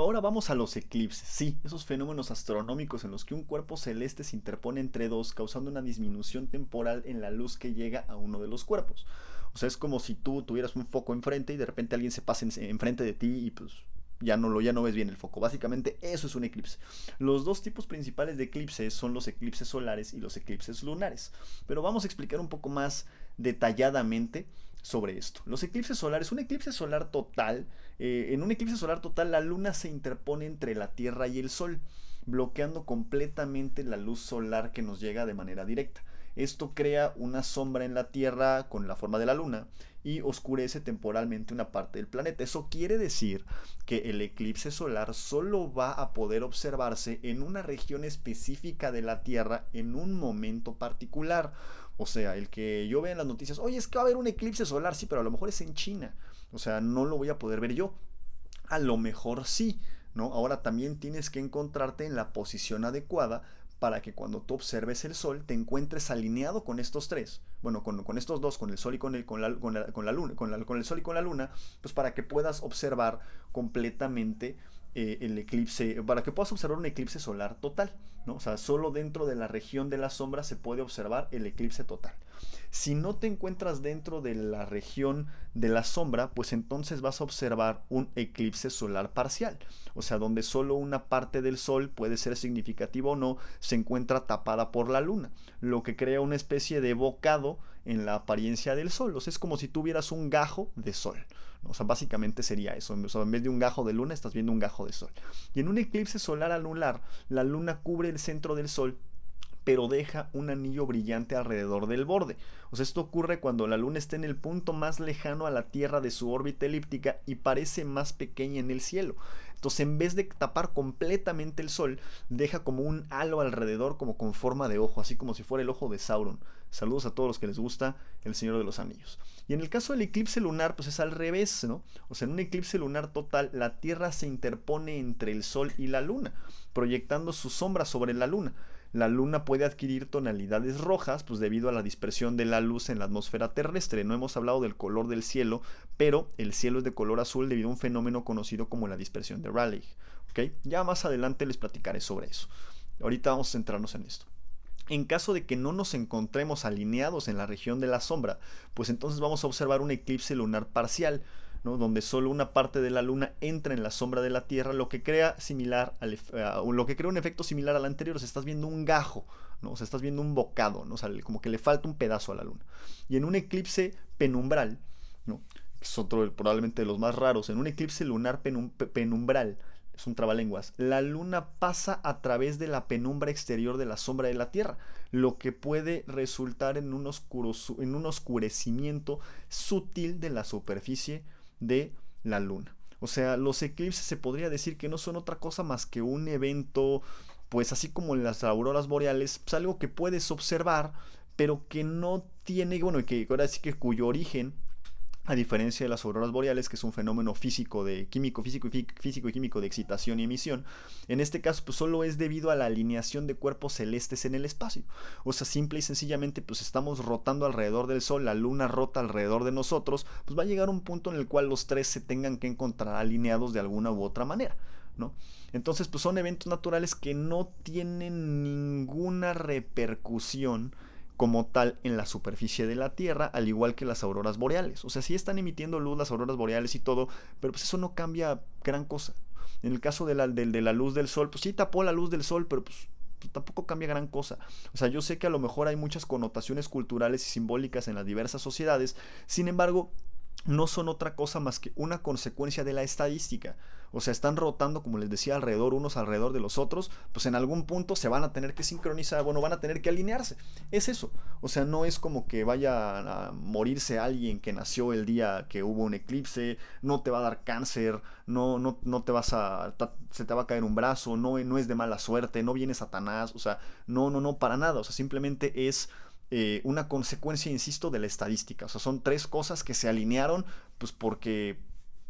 Ahora vamos a los eclipses, sí, esos fenómenos astronómicos en los que un cuerpo celeste se interpone entre dos, causando una disminución temporal en la luz que llega a uno de los cuerpos. O sea, es como si tú tuvieras un foco enfrente y de repente alguien se pase enfrente de ti y pues ya no, lo, ya no ves bien el foco. Básicamente eso es un eclipse. Los dos tipos principales de eclipses son los eclipses solares y los eclipses lunares. Pero vamos a explicar un poco más detalladamente sobre esto. Los eclipses solares, un eclipse solar total, eh, en un eclipse solar total la luna se interpone entre la Tierra y el Sol, bloqueando completamente la luz solar que nos llega de manera directa. Esto crea una sombra en la Tierra con la forma de la Luna y oscurece temporalmente una parte del planeta. Eso quiere decir que el eclipse solar solo va a poder observarse en una región específica de la Tierra en un momento particular. O sea, el que yo vea en las noticias, oye, es que va a haber un eclipse solar, sí, pero a lo mejor es en China. O sea, no lo voy a poder ver yo. A lo mejor sí, ¿no? Ahora también tienes que encontrarte en la posición adecuada para que cuando tú observes el sol te encuentres alineado con estos tres. Bueno, con, estos dos, con el sol y con, el, con, la, con, la, luna, con, con el sol y con la luna, pues para que puedas observar completamente eh, el eclipse, para que puedas observar un eclipse solar total, ¿no? O sea, solo dentro de la región de la sombra se puede observar el eclipse total. Si no te encuentras dentro de la región de la sombra, pues entonces vas a observar un eclipse solar parcial, o sea, donde solo una parte del sol puede ser significativa o no, se encuentra tapada por la luna, lo que crea una especie de bocado en la apariencia del sol, o sea, es como si tuvieras un gajo de sol. O sea, básicamente sería eso. en vez de un gajo de luna, estás viendo un gajo de sol. Y en un eclipse solar anular, la luna cubre el centro del sol pero deja un anillo brillante alrededor del borde. O sea, esto ocurre cuando la Luna está en el punto más lejano a la Tierra de su órbita elíptica y parece más pequeña en el cielo. Entonces, en vez de tapar completamente el Sol, deja como un halo alrededor, como con forma de ojo, así como si fuera el ojo de Sauron. Saludos a todos los que les gusta El Señor de los Anillos. Y en el caso del eclipse lunar, pues es al revés, ¿no? O sea, en un eclipse lunar total, la Tierra se interpone entre el Sol y la Luna, proyectando su sombra sobre la Luna la luna puede adquirir tonalidades rojas, pues debido a la dispersión de la luz en la atmósfera terrestre. No hemos hablado del color del cielo, pero el cielo es de color azul debido a un fenómeno conocido como la dispersión de Rayleigh. ¿okay? Ya más adelante les platicaré sobre eso. Ahorita vamos a centrarnos en esto. En caso de que no nos encontremos alineados en la región de la sombra, pues entonces vamos a observar un eclipse lunar parcial, donde solo una parte de la luna entra en la sombra de la Tierra, lo que crea similar al, lo que crea un efecto similar al anterior, o sea, estás viendo un gajo, ¿no? estás viendo un bocado, ¿no? como que le falta un pedazo a la luna. Y en un eclipse penumbral, ¿no? que es otro probablemente de los más raros, en un eclipse lunar penumbral, es un trabalenguas, la luna pasa a través de la penumbra exterior de la sombra de la Tierra, lo que puede resultar en un, en un oscurecimiento sutil de la superficie de la luna. O sea, los eclipses se podría decir que no son otra cosa más que un evento, pues así como las auroras boreales, pues algo que puedes observar, pero que no tiene, bueno, que ahora sí que cuyo origen a diferencia de las auroras boreales, que es un fenómeno físico de químico, físico y físico y químico de excitación y emisión, en este caso pues solo es debido a la alineación de cuerpos celestes en el espacio. O sea, simple y sencillamente pues estamos rotando alrededor del sol, la luna rota alrededor de nosotros, pues va a llegar un punto en el cual los tres se tengan que encontrar alineados de alguna u otra manera. ¿No? Entonces, pues son eventos naturales que no tienen ninguna repercusión como tal en la superficie de la Tierra, al igual que las auroras boreales. O sea, sí están emitiendo luz las auroras boreales y todo, pero pues eso no cambia gran cosa. En el caso de la, de, la luz del sol, pues sí tapó la luz del sol, pero pues, pues, tampoco cambia gran cosa. O sea, yo sé que a lo mejor hay muchas connotaciones culturales y simbólicas en las diversas sociedades, sin embargo, no son otra cosa más que una consecuencia de la estadística o sea, están rotando, como les decía, alrededor unos alrededor de los otros, pues en algún punto se van a tener que sincronizar, bueno, van a tener que alinearse. Es eso. O sea, no es como que vaya a morirse alguien que nació el día que hubo un eclipse, no te va a dar cáncer, no, no, no te vas a, se te va a caer un brazo, no, no es de mala suerte, no viene Satanás, o sea, no, no, no, para nada. O sea, simplemente es... Eh, una consecuencia, insisto, de la estadística. O sea, son tres cosas que se alinearon, pues porque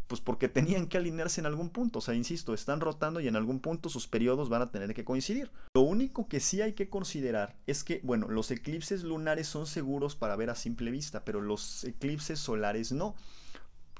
pues porque tenían que alinearse en algún punto. O sea, insisto, están rotando y en algún punto sus periodos van a tener que coincidir. Lo único que sí hay que considerar es que, bueno, los eclipses lunares son seguros para ver a simple vista, pero los eclipses solares no.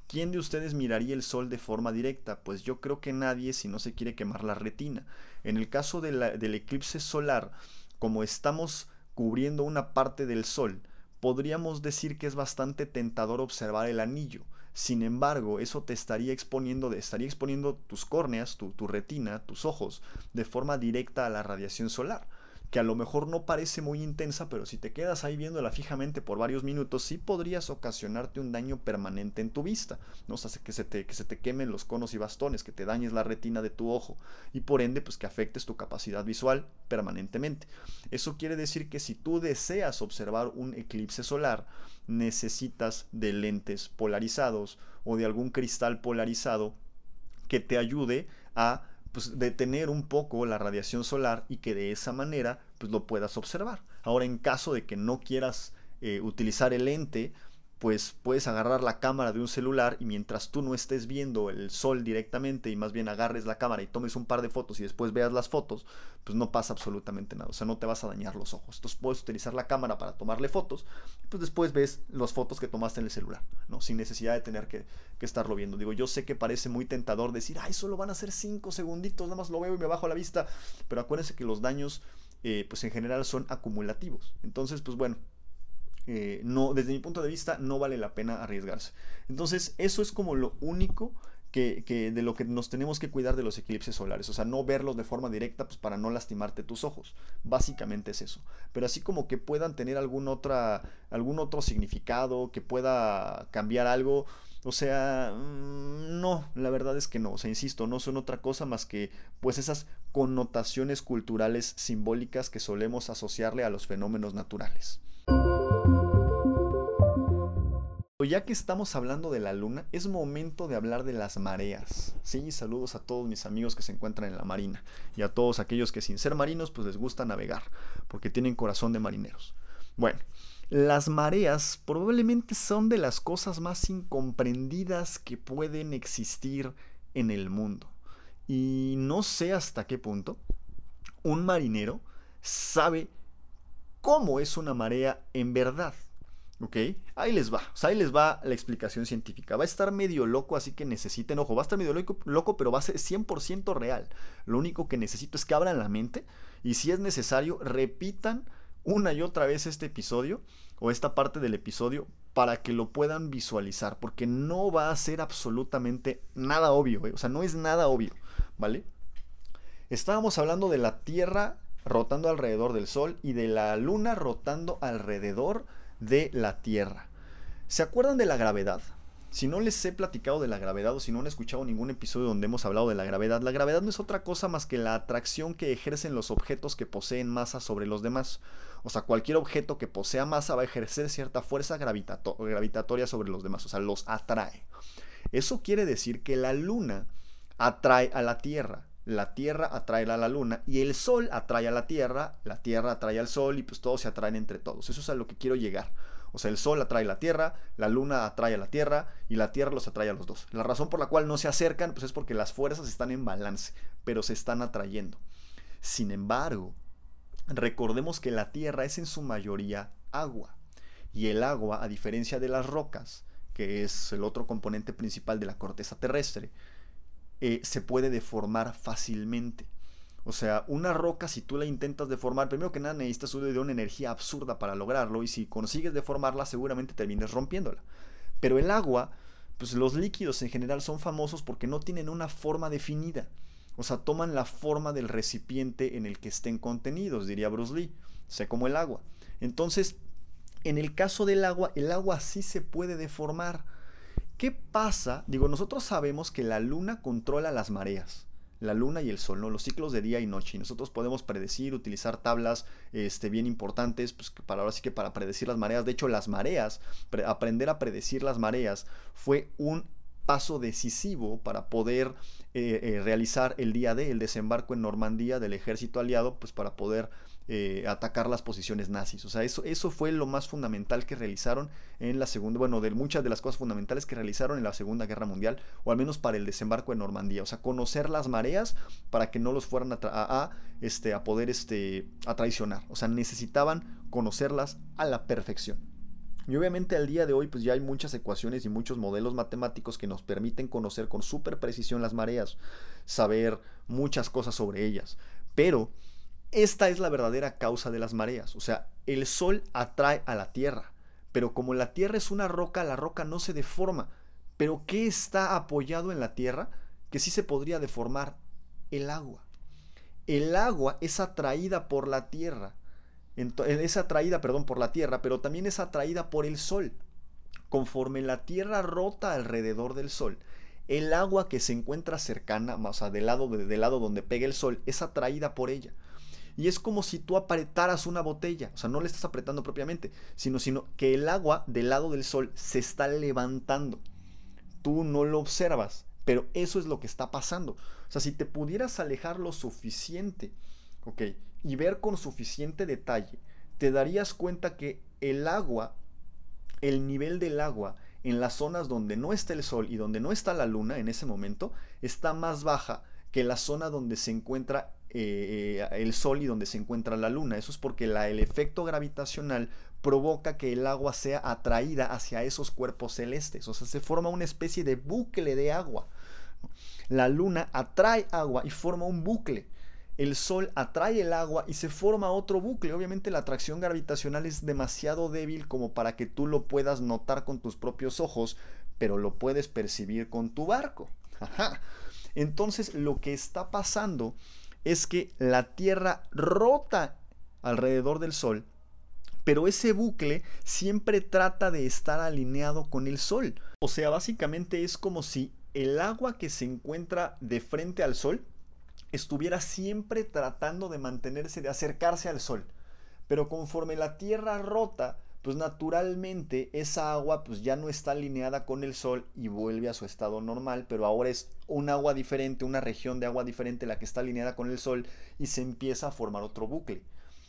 ¿Quién de ustedes miraría el sol de forma directa? Pues yo creo que nadie si no se quiere quemar la retina. En el caso del eclipse solar, como estamos cubriendo una parte del sol, podríamos decir que es bastante tentador observar el anillo. Sin embargo, eso te estaría exponiendo, estaría exponiendo tus córneas, tu, tu retina, tus ojos, de forma directa a la radiación solar que a lo mejor no parece muy intensa, pero si te quedas ahí viéndola fijamente por varios minutos, sí podrías ocasionarte un daño permanente en tu vista. ¿no? O sea, que se, te, que se te quemen los conos y bastones, que te dañes la retina de tu ojo y por ende, pues que afectes tu capacidad visual permanentemente. Eso quiere decir que si tú deseas observar un eclipse solar, necesitas de lentes polarizados o de algún cristal polarizado que te ayude a pues, detener un poco la radiación solar y que de esa manera pues, lo puedas observar. Ahora, en caso de que no quieras eh, utilizar el lente, pues puedes agarrar la cámara de un celular y mientras tú no estés viendo el sol directamente y más bien agarres la cámara y tomes un par de fotos y después veas las fotos, pues no pasa absolutamente nada, o sea, no te vas a dañar los ojos. Entonces puedes utilizar la cámara para tomarle fotos, pues después ves las fotos que tomaste en el celular, ¿no? Sin necesidad de tener que, estarlo viendo. Digo, yo sé que parece muy tentador decir, ay, solo van a ser 5 segunditos, nada más lo veo y me bajo la vista, pero acuérdense que los daños, eh, pues en general son acumulativos. Entonces, pues bueno, eh, no, desde mi punto de vista, no vale la pena arriesgarse. Entonces, eso es como lo único que, de lo que nos tenemos que cuidar de los eclipses solares. O sea, no verlos de forma directa pues, para no lastimarte tus ojos. Básicamente es eso. Pero así como que puedan tener algún, otra, algún otro significado, que pueda cambiar algo. O sea, mm, no, la verdad es que no. O sea, insisto, no son otra cosa más que pues esas connotaciones culturales simbólicas que solemos asociarle a los fenómenos naturales. Ya que estamos hablando de la luna, es momento de hablar de las mareas. Sí, saludos a todos mis amigos que se encuentran en la marina y a todos aquellos que sin ser marinos pues les gusta navegar, porque tienen corazón de marineros. Bueno, las mareas probablemente son de las cosas más incomprendidas que pueden existir en el mundo. Y no sé hasta qué punto un marinero sabe cómo es una marea en verdad. ¿Ok? Ahí les va. ahí les va la explicación científica. Va a estar medio loco, así que necesiten, ojo, va a estar medio loco, loco, pero va a ser 100% real. Lo único que necesito es que abran la mente y si es necesario, repitan una y otra vez este episodio o esta parte del episodio para que lo puedan visualizar, porque no va a ser absolutamente nada obvio, ¿eh? o sea, no es nada obvio, ¿vale? Estábamos hablando de la Tierra rotando alrededor del Sol y de la Luna rotando alrededor de la Tierra. ¿Se acuerdan de la gravedad? Si no les he platicado de la gravedad o si no han escuchado ningún episodio donde hemos hablado de la gravedad, la gravedad no es otra cosa más que la atracción que ejercen los objetos que poseen masa sobre los demás. O sea, cualquier objeto que posea masa va a ejercer cierta fuerza gravitatoria sobre los demás, o sea, los atrae. Eso quiere decir que la luna atrae a la Tierra, la Tierra atrae a la Luna y el Sol atrae a la Tierra, la Tierra atrae al Sol y pues todos se atraen entre todos. Eso es a lo que quiero llegar. O sea, el Sol atrae a la Tierra, la Luna atrae a la Tierra y la Tierra los atrae a los dos. La razón por la cual no se acercan pues es porque las fuerzas están en balance, pero se están atrayendo. Sin embargo, recordemos que la Tierra es en su mayoría agua. Y el agua, a diferencia de las rocas, que es el otro componente principal de la corteza terrestre, eh, se puede deformar fácilmente. O sea, una roca, si tú la intentas deformar, primero que nada necesitas de una energía absurda para lograrlo. Y si consigues deformarla, seguramente termines rompiéndola. Pero el agua, pues los líquidos en general son famosos porque no tienen una forma definida. O sea, toman la forma del recipiente en el que estén contenidos, diría Bruce Lee. Sé como el agua. Entonces, en el caso del agua, el agua sí se puede deformar ¿Qué pasa? Digo, nosotros sabemos que la luna controla las mareas. La luna y el sol, ¿no? Los ciclos de día y noche. Y nosotros podemos predecir, utilizar tablas este, bien importantes, pues para ahora sí que para predecir las mareas. De hecho, las mareas, aprender a predecir las mareas fue un paso decisivo para poder eh, eh, realizar el día de el desembarco en Normandía del ejército aliado, pues para poder eh, atacar las posiciones nazis. O sea, eso, eso fue lo más fundamental que realizaron en la segunda, bueno, de muchas de las cosas fundamentales que realizaron en la Segunda Guerra Mundial, o al menos para el desembarco en Normandía. O sea, conocer las mareas para que no los fueran a, a, este, a poder este, a traicionar. O sea, necesitaban conocerlas a la perfección. Y obviamente al día de hoy pues ya hay muchas ecuaciones y muchos modelos matemáticos que nos permiten conocer con súper precisión las mareas, saber muchas cosas sobre ellas. Pero esta es la verdadera causa de las mareas. O sea, el sol atrae a la Tierra. Pero como la Tierra es una roca, la roca no se deforma. Pero ¿qué está apoyado en la Tierra? Que sí se podría deformar. El agua. El agua es atraída por la Tierra es atraída, perdón, por la Tierra, pero también es atraída por el Sol. Conforme la Tierra rota alrededor del Sol, el agua que se encuentra cercana, o sea, del lado, del lado donde pega el Sol, es atraída por ella. Y es como si tú apretaras una botella, o sea, no le estás apretando propiamente, sino, sino que el agua del lado del Sol se está levantando. Tú no lo observas, pero eso es lo que está pasando. O sea, si te pudieras alejar lo suficiente, ok, y ver con suficiente detalle, te darías cuenta que el agua, el nivel del agua en las zonas donde no está el sol y donde no está la luna en ese momento, está más baja que la zona donde se encuentra eh, el sol y donde se encuentra la luna. Eso es porque la, el efecto gravitacional provoca que el agua sea atraída hacia esos cuerpos celestes. O sea, se forma una especie de bucle de agua. La luna atrae agua y forma un bucle el Sol atrae el agua y se forma otro bucle. Obviamente la atracción gravitacional es demasiado débil como para que tú lo puedas notar con tus propios ojos, pero lo puedes percibir con tu barco. Entonces lo que está pasando es que la Tierra rota alrededor del Sol, pero ese bucle siempre trata de estar alineado con el Sol. O sea, básicamente es como si el agua que se encuentra de frente al Sol, estuviera siempre tratando de mantenerse, de acercarse al sol. Pero conforme la tierra rota, pues naturalmente esa agua pues ya no está alineada con el sol y vuelve a su estado normal, pero ahora es un agua diferente, una región de agua diferente la que está alineada con el sol y se empieza a formar otro bucle.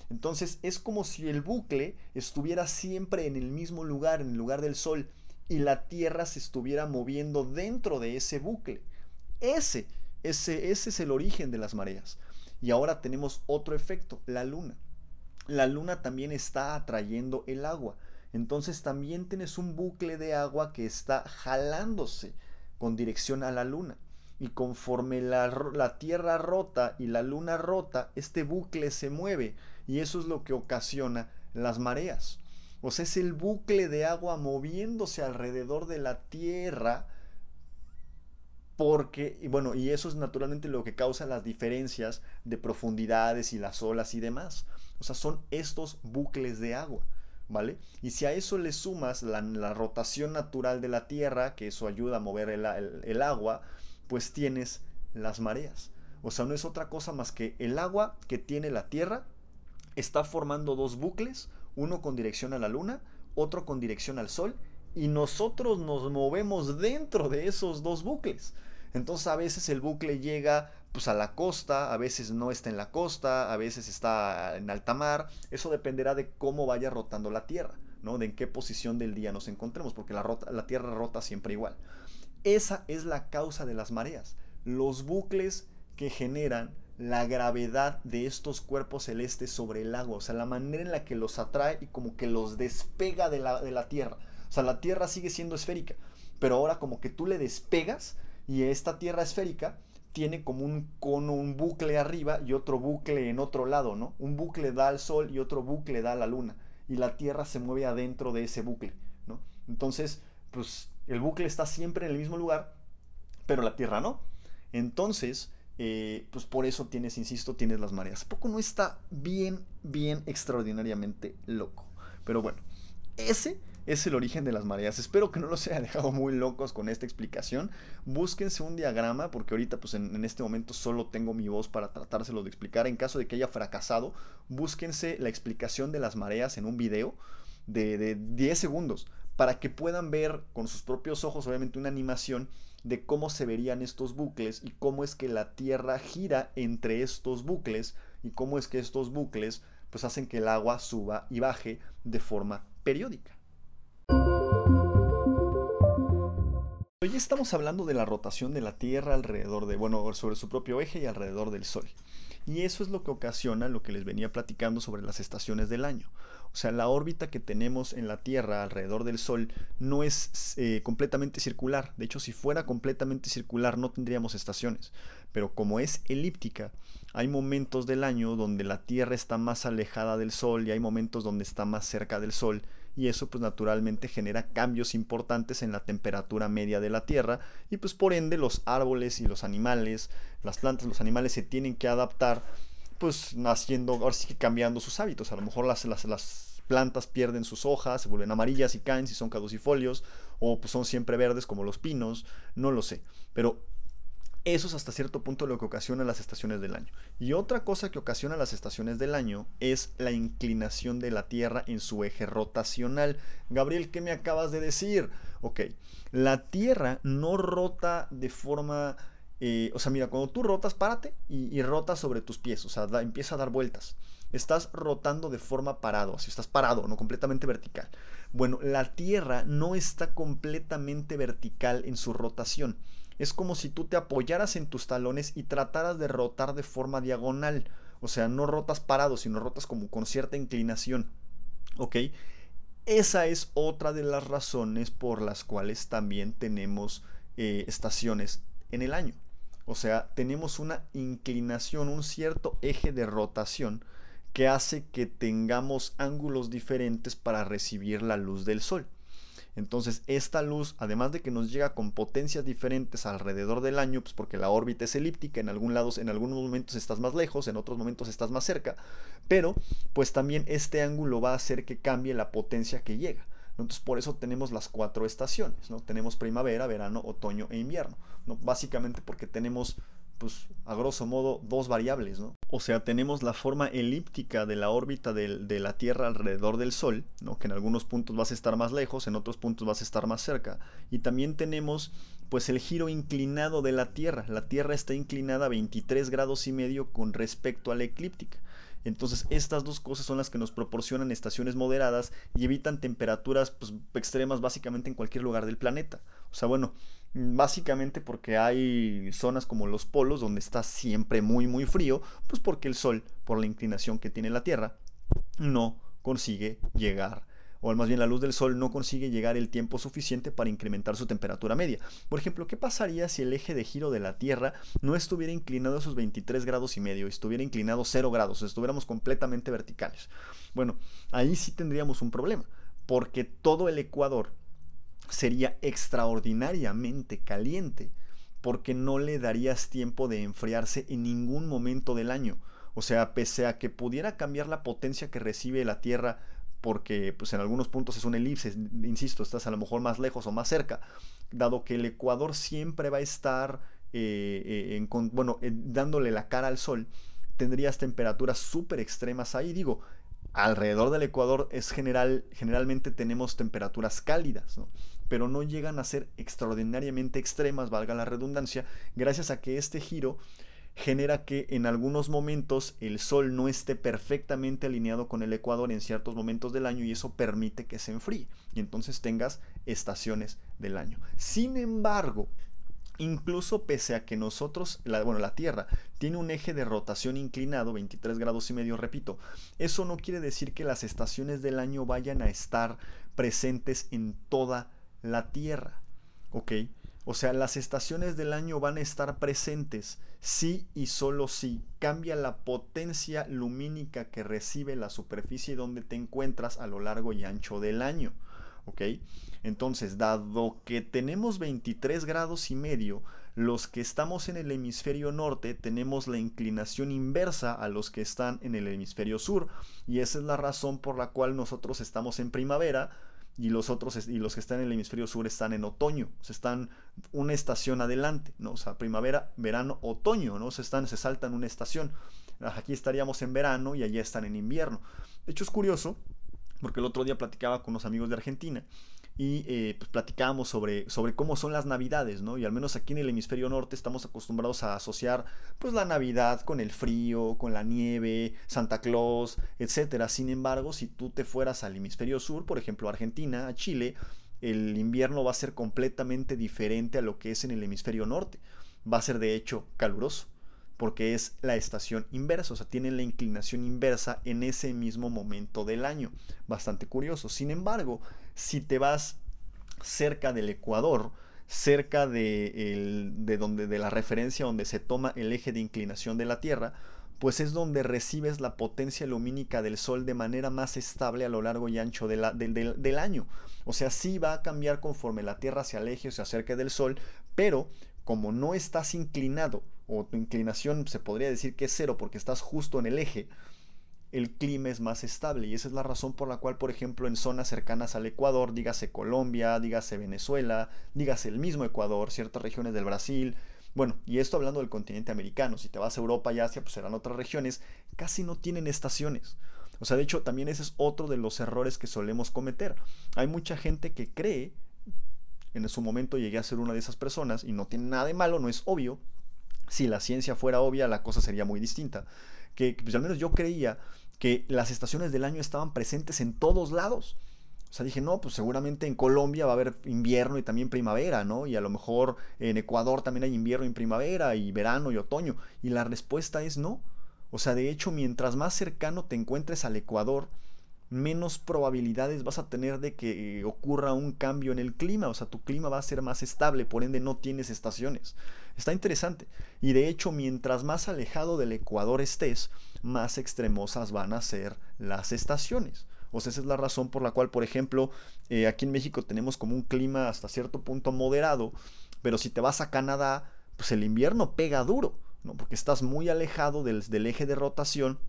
Entonces es como si el bucle estuviera siempre en el mismo lugar, en el lugar del sol, y la Tierra se estuviera moviendo dentro de ese bucle. Ese ese, es el origen de las mareas. Y ahora tenemos otro efecto, la luna. La luna también está atrayendo el agua. Entonces también tienes un bucle de agua que está jalándose con dirección a la luna. Y conforme la, la, Tierra rota y la Luna rota, este bucle se mueve. Y eso es lo que ocasiona las mareas. O sea, es el bucle de agua moviéndose alrededor de la Tierra porque, bueno, y eso es naturalmente lo que causa las diferencias de profundidades y las olas y demás. O sea, son estos bucles de agua, ¿vale? Y si a eso le sumas la, rotación natural de la Tierra, que eso ayuda a mover el, agua, pues tienes las mareas. O sea, no es otra cosa más que el agua que tiene la Tierra está formando dos bucles, uno con dirección a la Luna, otro con dirección al Sol, y nosotros nos movemos dentro de esos dos bucles. Entonces a veces el bucle llega pues a la costa, a veces no está en la costa, a veces está en alta mar. Eso dependerá de cómo vaya rotando la Tierra, ¿no? De en qué posición del día nos encontremos, porque la, la Tierra rota siempre igual. Esa es la causa de las mareas, los bucles que generan la gravedad de estos cuerpos celestes sobre el agua, o sea, la manera en la que los atrae y como que los despega de la, de la Tierra. O sea, la Tierra sigue siendo esférica, pero ahora como que tú le despegas y esta Tierra esférica tiene como un cono, un bucle arriba y otro bucle en otro lado, ¿no? Un bucle da al Sol y otro bucle da a la Luna. Y la Tierra se mueve adentro de ese bucle, ¿no? Entonces, pues el bucle está siempre en el mismo lugar, pero la Tierra no. Entonces, eh, pues por eso tienes, insisto, tienes las mareas. Poco no está bien, bien extraordinariamente loco. Pero bueno, ese es el origen de las mareas. Espero que no los haya dejado muy locos con esta explicación. Búsquense un diagrama, porque ahorita pues en, este momento solo tengo mi voz para tratárselo de explicar. En caso de que haya fracasado, búsquense la explicación de las mareas en un video de, de 10 segundos para que puedan ver con sus propios ojos, obviamente, una animación de cómo se verían estos bucles y cómo es que la Tierra gira entre estos bucles y cómo es que estos bucles pues hacen que el agua suba y baje de forma periódica. Hoy estamos hablando de la rotación de la Tierra alrededor de, bueno, sobre su propio eje y alrededor del Sol. Y eso es lo que ocasiona lo que les venía platicando sobre las estaciones del año. O sea, la órbita que tenemos en la Tierra alrededor del Sol no es eh, completamente circular. De hecho, si fuera completamente circular no tendríamos estaciones. Pero como es elíptica, hay momentos del año donde la Tierra está más alejada del Sol y hay momentos donde está más cerca del Sol y eso pues naturalmente genera cambios importantes en la temperatura media de la Tierra y pues por ende los árboles y los animales, las plantas, los animales se tienen que adaptar pues naciendo, ahora sí que cambiando sus hábitos. A lo mejor las, las, las plantas pierden sus hojas, se vuelven amarillas y caen si son caducifolios, o pues son siempre verdes como los pinos, no lo sé. Pero eso es hasta cierto punto lo que ocasiona las estaciones del año. Y otra cosa que ocasiona las estaciones del año es la inclinación de la Tierra en su eje rotacional. Gabriel, ¿qué me acabas de decir? Ok, la Tierra no rota de forma eh, o sea, mira, cuando tú rotas, párate y, rotas sobre tus pies, o sea, empieza a dar vueltas. Estás rotando de forma parado, así estás parado, no completamente vertical. Bueno, la Tierra no está completamente vertical en su rotación. Es como si tú te apoyaras en tus talones y trataras de rotar de forma diagonal. O sea, no rotas parado, sino rotas como con cierta inclinación. ¿Ok? Esa es otra de las razones por las cuales también tenemos eh, estaciones en el año. O sea, tenemos una inclinación, un cierto eje de rotación que hace que tengamos ángulos diferentes para recibir la luz del sol. Entonces, esta luz, además de que nos llega con potencias diferentes alrededor del año, pues porque la órbita es elíptica, en, algún lados, en algunos momentos estás más lejos, en otros momentos estás más cerca, pero pues también este ángulo va a hacer que cambie la potencia que llega. Entonces por eso tenemos las cuatro estaciones, ¿no? Tenemos primavera, verano, otoño e invierno, ¿no? Básicamente porque tenemos, pues, a grosso modo, dos variables, ¿no? O sea, tenemos la forma elíptica de la órbita de, la Tierra alrededor del Sol, ¿no? Que en algunos puntos vas a estar más lejos, en otros puntos vas a estar más cerca. Y también tenemos, pues, el giro inclinado de la Tierra. La Tierra está inclinada a 23 grados y medio con respecto a la eclíptica. Entonces estas dos cosas son las que nos proporcionan estaciones moderadas y evitan temperaturas pues, extremas básicamente en cualquier lugar del planeta. O sea, bueno, básicamente porque hay zonas como los polos donde está siempre muy muy frío, pues porque el Sol, por la inclinación que tiene la Tierra, no consigue llegar o más bien la luz del sol no consigue llegar el tiempo suficiente para incrementar su temperatura media. Por ejemplo, ¿qué pasaría si el eje de giro de la Tierra no estuviera inclinado a sus 23 grados y medio, estuviera inclinado 0 grados, estuviéramos completamente verticales? Bueno, ahí sí tendríamos un problema, porque todo el ecuador sería extraordinariamente caliente, porque no le darías tiempo de enfriarse en ningún momento del año. O sea, pese a que pudiera cambiar la potencia que recibe la Tierra porque pues en algunos puntos es una elipse, insisto, estás a lo mejor más lejos o más cerca, dado que el Ecuador siempre va a estar, eh, eh, en, bueno, dándole la cara al sol, tendrías temperaturas súper extremas ahí, digo, alrededor del Ecuador es general, generalmente tenemos temperaturas cálidas, pero no llegan a ser extraordinariamente extremas, valga la redundancia, gracias a que este giro genera que en algunos momentos el Sol no esté perfectamente alineado con el Ecuador en ciertos momentos del año y eso permite que se enfríe y entonces tengas estaciones del año. Sin embargo, incluso pese a que nosotros, la, bueno, la Tierra tiene un eje de rotación inclinado, 23 grados y medio, repito, eso no quiere decir que las estaciones del año vayan a estar presentes en toda la Tierra, ¿ok? O sea, las estaciones del año van a estar presentes si y solo si cambia la potencia lumínica que recibe la superficie donde te encuentras a lo largo y ancho del año. ¿Ok? Entonces, dado que tenemos 23 grados y medio, los que estamos en el hemisferio norte tenemos la inclinación inversa a los que están en el hemisferio sur. Y esa es la razón por la cual nosotros estamos en primavera, y los otros y los que están en el hemisferio sur están en otoño, se están una estación adelante, ¿no? O sea, primavera, verano, otoño, ¿no? Se están se saltan una estación. Aquí estaríamos en verano y allá están en invierno. De hecho es curioso porque el otro día platicaba con unos amigos de Argentina y eh, pues platicábamos sobre, sobre cómo son las navidades, ¿no? Y al menos aquí en el hemisferio norte estamos acostumbrados a asociar pues la navidad con el frío, con la nieve, Santa Claus, etcétera. Sin embargo, si tú te fueras al hemisferio sur, por ejemplo a Argentina, a Chile, el invierno va a ser completamente diferente a lo que es en el hemisferio norte. Va a ser de hecho caluroso, porque es la estación inversa, o sea, tiene la inclinación inversa en ese mismo momento del año. Bastante curioso. Sin embargo, si te vas cerca del Ecuador, cerca de, de, donde, de la referencia donde se toma el eje de inclinación de la Tierra, pues es donde recibes la potencia lumínica del Sol de manera más estable a lo largo y ancho del año. O sea, sí va a cambiar conforme la Tierra se aleje o se acerque del Sol, pero como no estás inclinado, o tu inclinación se podría decir que es cero porque estás justo en el eje, el clima es más estable. Y esa es la razón por la cual, por ejemplo, en zonas cercanas al Ecuador, dígase Colombia, dígase Venezuela, dígase el mismo Ecuador, ciertas regiones del Brasil, bueno, y esto hablando del continente americano, si te vas a Europa y Asia, pues serán otras regiones, casi no tienen estaciones. O sea, de hecho, también ese es otro de los errores que solemos cometer. Hay mucha gente que cree, en su momento llegué a ser una de esas personas, y no tiene nada de malo, no es obvio. Si la ciencia fuera obvia, la cosa sería muy distinta. Que, pues al menos yo creía que las estaciones del año estaban presentes en todos lados. O sea, dije, no, pues seguramente en Colombia va a haber invierno y también primavera, ¿no? Y a lo mejor en Ecuador también hay invierno y primavera y verano y otoño. Y la respuesta es no. O sea, de hecho, mientras más cercano te encuentres al Ecuador, menos probabilidades vas a tener de que ocurra un cambio en el clima. O sea, tu clima va a ser más estable, por ende no tienes estaciones. Está interesante. Y de hecho, mientras más alejado del Ecuador estés, más extremosas van a ser las estaciones. O sea, esa es la razón por la cual, por ejemplo, eh, aquí en México tenemos como un clima hasta cierto punto moderado, pero si te vas a Canadá, pues el invierno pega duro, ¿no? Porque estás muy alejado del, eje de rotación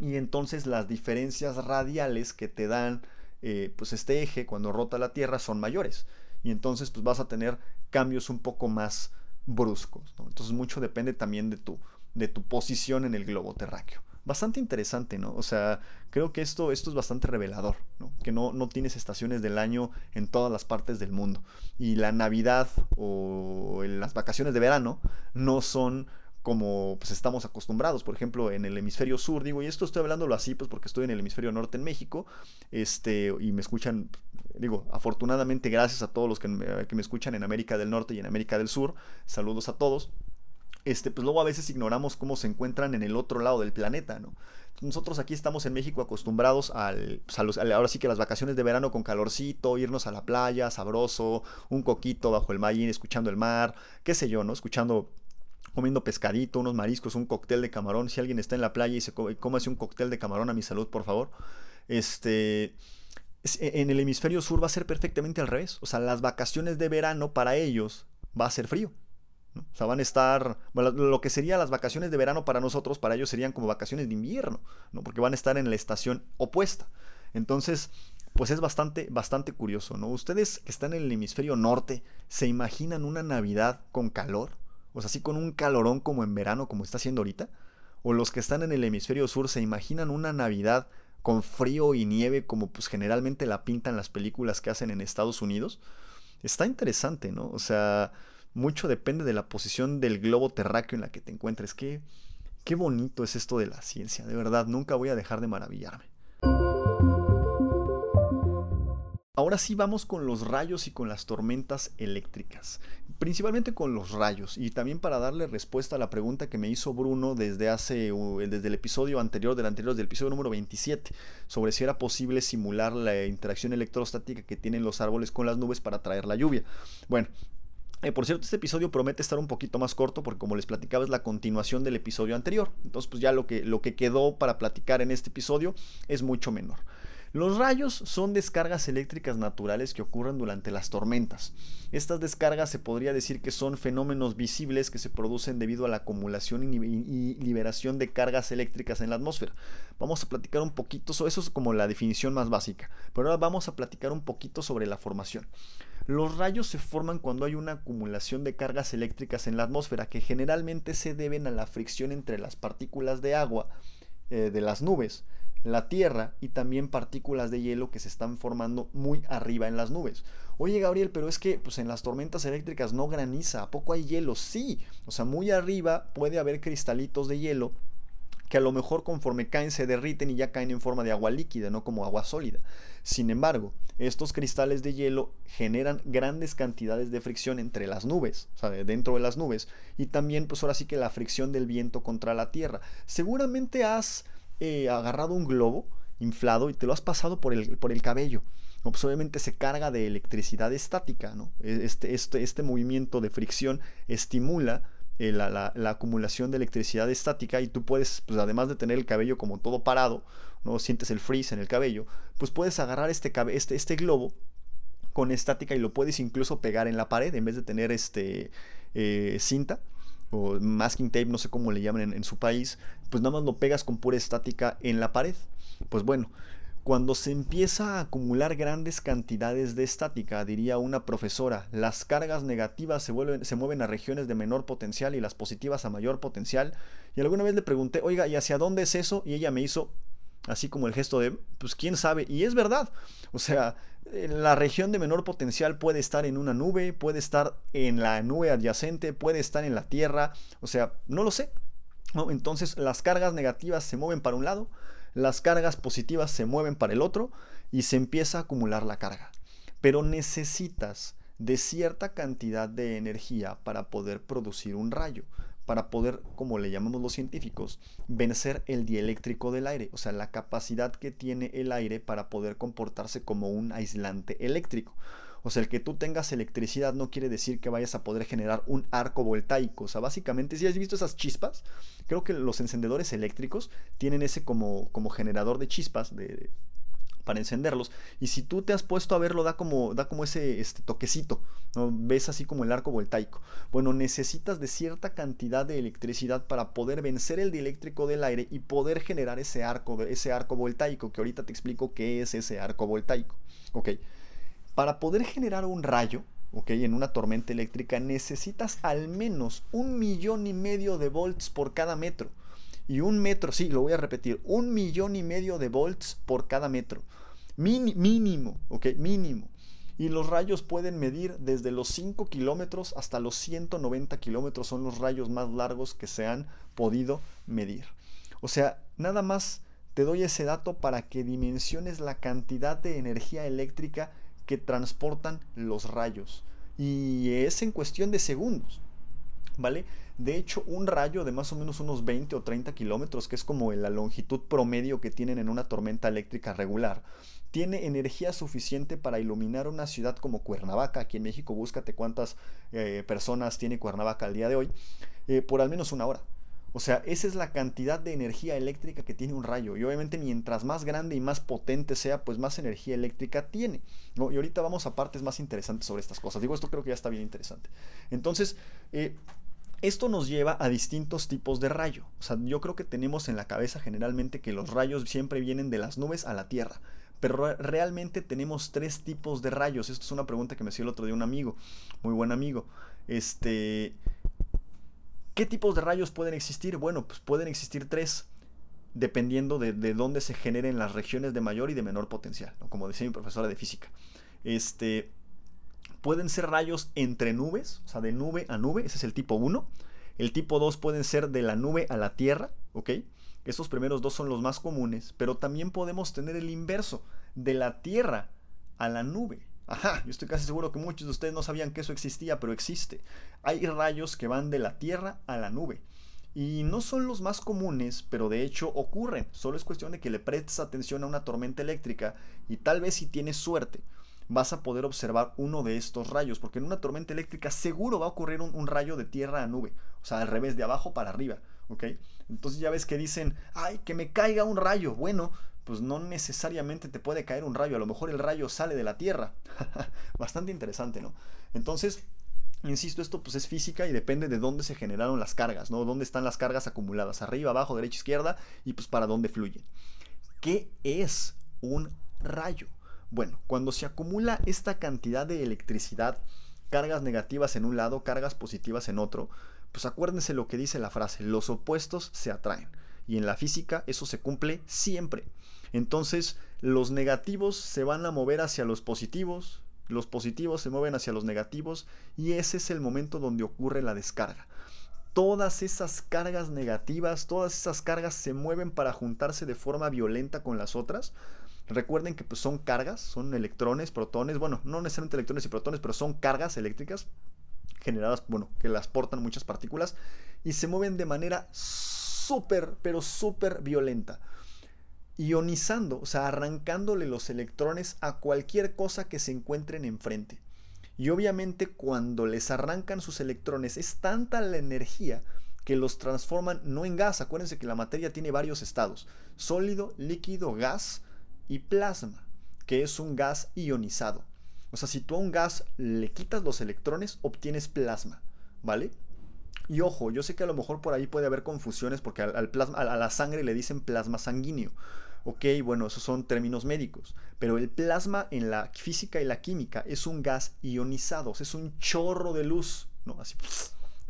y entonces las diferencias radiales que te dan eh, pues este eje cuando rota la Tierra son mayores. Y entonces pues vas a tener cambios un poco más bruscos. Entonces mucho depende también de tu, de tu posición en el globo terráqueo bastante interesante, ¿no? O sea, creo que esto, esto es bastante revelador, ¿no? Que no, no tienes estaciones del año en todas las partes del mundo. Y la Navidad o las vacaciones de verano no son como pues estamos acostumbrados, por ejemplo, en el hemisferio sur, digo, y esto estoy hablándolo así, pues porque estoy en el hemisferio norte en México, este, y me escuchan, digo, afortunadamente gracias a todos los que que me escuchan en América del Norte y en América del Sur, saludos a todos, este, pues luego a veces ignoramos cómo se encuentran en el otro lado del planeta, ¿no? Nosotros aquí estamos en México acostumbrados al, pues, ahora sí que las vacaciones de verano con calorcito, irnos a la playa, sabroso, un coquito bajo el maíz, escuchando el mar, qué sé yo, ¿no? Escuchando comiendo pescadito, unos mariscos, un cóctel de camarón. Si alguien está en la playa y se come, así un cóctel de camarón a mi salud, por favor. Este, e, en el hemisferio sur va a ser perfectamente al revés. O sea, las vacaciones de verano para ellos va a ser frío. O sea, van a estar, lo que serían las vacaciones de verano para nosotros, para ellos serían como vacaciones de invierno, ¿no? Porque van a estar en la estación opuesta. Entonces, pues es bastante, bastante curioso, ¿no? Ustedes que están en el hemisferio norte, ¿se imaginan una Navidad con calor? O sea, así con un calorón como en verano, como está haciendo ahorita. O los que están en el hemisferio sur, ¿se imaginan una Navidad con frío y nieve como pues generalmente la pintan las películas que hacen en Estados Unidos? Está interesante, ¿no? O sea, mucho depende de la posición del globo terráqueo en la que te encuentres. Qué, qué bonito es esto de la ciencia, de verdad, nunca voy a dejar de maravillarme. Ahora sí vamos con los rayos y con las tormentas eléctricas, principalmente con los rayos y también para darle respuesta a la pregunta que me hizo Bruno desde hace desde el episodio anterior del anterior del episodio número 27 sobre si era posible simular la interacción electrostática que tienen los árboles con las nubes para traer la lluvia. Bueno, eh, por cierto, este episodio promete estar un poquito más corto porque como les platicaba es la continuación del episodio anterior. Entonces pues ya lo que, lo que quedó para platicar en este episodio es mucho menor. Los rayos son descargas eléctricas naturales que ocurren durante las tormentas. Estas descargas se podría decir que son fenómenos visibles que se producen debido a la acumulación y liberación de cargas eléctricas en la atmósfera. Vamos a platicar un poquito, eso es como la definición más básica, pero ahora vamos a platicar un poquito sobre la formación. Los rayos se forman cuando hay una acumulación de cargas eléctricas en la atmósfera que generalmente se deben a la fricción entre las partículas de agua eh, de las nubes, la Tierra y también partículas de hielo que se están formando muy arriba en las nubes. Oye Gabriel, pero es que pues en las tormentas eléctricas no graniza, ¿a poco hay hielo? Sí, o sea, muy arriba puede haber cristalitos de hielo que a lo mejor conforme caen se derriten y ya caen en forma de agua líquida, no como agua sólida. Sin embargo, estos cristales de hielo generan grandes cantidades de fricción entre las nubes, o sea, dentro de las nubes, y también pues ahora sí que la fricción del viento contra la Tierra. Seguramente has eh, agarrado un globo inflado y te lo has pasado por el, por el cabello. Pues obviamente se carga de electricidad estática, ¿no? E, este, este, este movimiento de fricción estimula eh, la, acumulación de electricidad estática y tú puedes, pues además de tener el cabello como todo parado, no sientes el freeze en el cabello, pues puedes agarrar este, este, este globo con estática y lo puedes incluso pegar en la pared en vez de tener este eh, cinta o masking tape, no sé cómo le llaman en, en, su país, pues nada más lo pegas con pura estática en la pared. Pues bueno, cuando se empieza a acumular grandes cantidades de estática, diría una profesora, las cargas negativas se, vuelven, se mueven a regiones de menor potencial y las positivas a mayor potencial. Y alguna vez le pregunté, oiga, ¿y hacia dónde es eso? Y ella me hizo así como el gesto de, pues quién sabe, y es verdad. O sea, la región de menor potencial puede estar en una nube, puede estar en la nube adyacente, puede estar en la Tierra, o sea, no lo sé. Entonces las cargas negativas se mueven para un lado, las cargas positivas se mueven para el otro y se empieza a acumular la carga. Pero necesitas de cierta cantidad de energía para poder producir un rayo, para poder, como le llamamos los científicos, vencer el dieléctrico del aire, o sea, la capacidad que tiene el aire para poder comportarse como un aislante eléctrico. O sea, el que tú tengas electricidad no quiere decir que vayas a poder generar un arco voltaico. O sea, básicamente, si has visto esas chispas, creo que los encendedores eléctricos tienen ese como, como generador de chispas de, para encenderlos. Y si tú te has puesto a verlo, da como, da como ese este, toquecito. Ves así como el arco voltaico. Bueno, necesitas de cierta cantidad de electricidad para poder vencer el dieléctrico del aire y poder generar ese arco, ese arco voltaico, que ahorita te explico qué es ese arco voltaico. Ok. Para poder generar un rayo, ¿ok? En una tormenta eléctrica necesitas al menos un millón y medio de volts por cada metro. Y un metro, sí, lo voy a repetir, un millón y medio de volts por cada metro. mínimo, ¿ok? Mínimo. Y los rayos pueden medir desde los 5 kilómetros hasta los 190 kilómetros. Son los rayos más largos que se han podido medir. O sea, nada más te doy ese dato para que dimensiones la cantidad de energía eléctrica que transportan los rayos. Y es en cuestión de segundos. ¿Vale? De hecho, un rayo de más o menos unos 20 o 30 kilómetros, que es como la longitud promedio que tienen en una tormenta eléctrica regular, tiene energía suficiente para iluminar una ciudad como Cuernavaca. Aquí en México, búscate cuántas eh, personas tiene Cuernavaca al día de hoy, eh, por al menos una hora. O sea, esa es la cantidad de energía eléctrica que tiene un rayo. Y obviamente mientras más grande y más potente sea, pues más energía eléctrica tiene. Y ahorita vamos a partes más interesantes sobre estas cosas. Digo, esto creo que ya está bien interesante. Entonces, eh, esto nos lleva a distintos tipos de rayo. O sea, yo creo que tenemos en la cabeza generalmente que los rayos siempre vienen de las nubes a la Tierra. Pero realmente tenemos tres tipos de rayos. Esto es una pregunta que me hacía el otro día un amigo, muy buen amigo. Este, ¿Qué tipos de rayos pueden existir? Bueno, pues pueden existir tres, dependiendo de, dónde se generen las regiones de mayor y de menor potencial, como decía mi profesora de física. Este, pueden ser rayos entre nubes, o sea, de nube a nube, ese es el tipo 1. El tipo 2 pueden ser de la nube a la tierra, ¿ok? Estos primeros dos son los más comunes, pero también podemos tener el inverso, de la tierra a la nube. Ajá, yo estoy casi seguro que muchos de ustedes no sabían que eso existía, pero existe. Hay rayos que van de la Tierra a la nube. Y no son los más comunes, pero de hecho ocurren. Solo es cuestión de que le prestes atención a una tormenta eléctrica y tal vez si tienes suerte vas a poder observar uno de estos rayos, porque en una tormenta eléctrica seguro va a ocurrir un, rayo de tierra a nube, o sea, al revés, de abajo para arriba, ¿ok? Entonces ya ves que dicen, ay, que me caiga un rayo. Bueno, pues no necesariamente te puede caer un rayo, a lo mejor el rayo sale de la Tierra. Bastante interesante, ¿no? Entonces, insisto, esto pues es física y depende de dónde se generaron las cargas, ¿no? Dónde están las cargas acumuladas, arriba, abajo, derecha, izquierda y pues para dónde fluyen. ¿Qué es un rayo? Bueno, cuando se acumula esta cantidad de electricidad, cargas negativas en un lado, cargas positivas en otro, pues acuérdense lo que dice la frase, los opuestos se atraen. Y en la física eso se cumple siempre. Entonces los negativos se van a mover hacia los positivos, los positivos se mueven hacia los negativos y ese es el momento donde ocurre la descarga. todas esas cargas negativas, todas esas cargas se mueven para juntarse de forma violenta con las otras. Recuerden que pues, son cargas, son electrones, protones, bueno, no necesariamente electrones y protones, pero son cargas eléctricas generadas, bueno, que las portan muchas partículas y se mueven de manera súper, pero súper violenta. Ionizando, o sea, arrancándole los electrones a cualquier cosa que se encuentren enfrente. Y obviamente cuando les arrancan sus electrones es tanta la energía que los transforman no en gas. Acuérdense que la materia tiene varios estados. Sólido, líquido, gas y plasma, que es un gas ionizado. O sea, si tú a un gas le quitas los electrones, obtienes plasma, ¿vale? Y ojo, yo sé que a lo mejor por ahí puede haber confusiones porque al, plasma, a la sangre le dicen plasma sanguíneo. Ok, bueno, esos son términos médicos, pero el plasma en la física y la química es un gas ionizado, es un chorro de luz, ¿no? Así,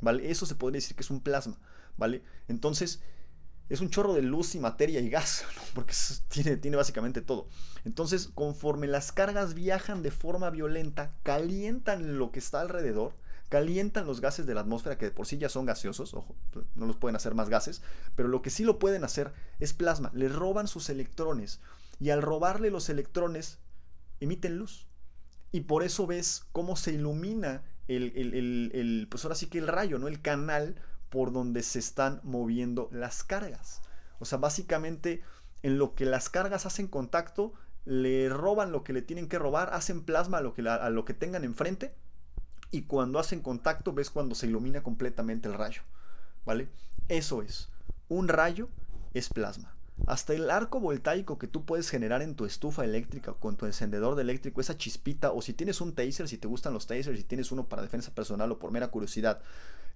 ¿vale? Eso se podría decir que es un plasma, ¿vale? Entonces, es un chorro de luz y materia y gas, porque tiene, tiene básicamente todo. Entonces, conforme las cargas viajan de forma violenta, calientan lo que está alrededor, calientan los gases de la atmósfera que por sí ya son gaseosos, ojo, no los pueden hacer más gases, pero lo que sí lo pueden hacer es plasma, le roban sus electrones y al robarle los electrones emiten luz. Y por eso ves cómo se ilumina el, el, pues ahora sí que el rayo, ¿no? El canal por donde se están moviendo las cargas. O sea, básicamente en lo que las cargas hacen contacto, le roban lo que le tienen que robar, hacen plasma a lo que, a lo que tengan enfrente y cuando hacen contacto ves cuando se ilumina completamente el rayo. ¿Vale? Eso es. Un rayo es plasma. Hasta el arco voltaico que tú puedes generar en tu estufa eléctrica o con tu encendedor de eléctrico, esa chispita, o si tienes un taser, si te gustan los tasers, si tienes uno para defensa personal o por mera curiosidad,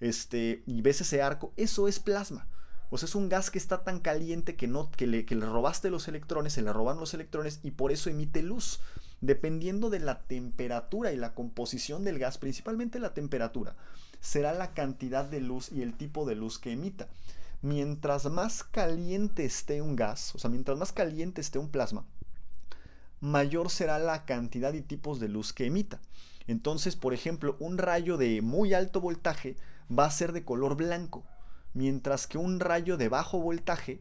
este, y ves ese arco, eso es plasma. O sea, es un gas que está tan caliente que, no, que, le, que le robaste los electrones, se le roban los electrones y por eso emite luz. Dependiendo de la temperatura y la composición del gas, principalmente la temperatura, será la cantidad de luz y el tipo de luz que emita. Mientras más caliente esté un gas, o sea, mientras más caliente esté un plasma, mayor será la cantidad y tipos de luz que emita. Entonces, por ejemplo, un rayo de muy alto voltaje va a ser de color blanco, mientras que un rayo de bajo voltaje,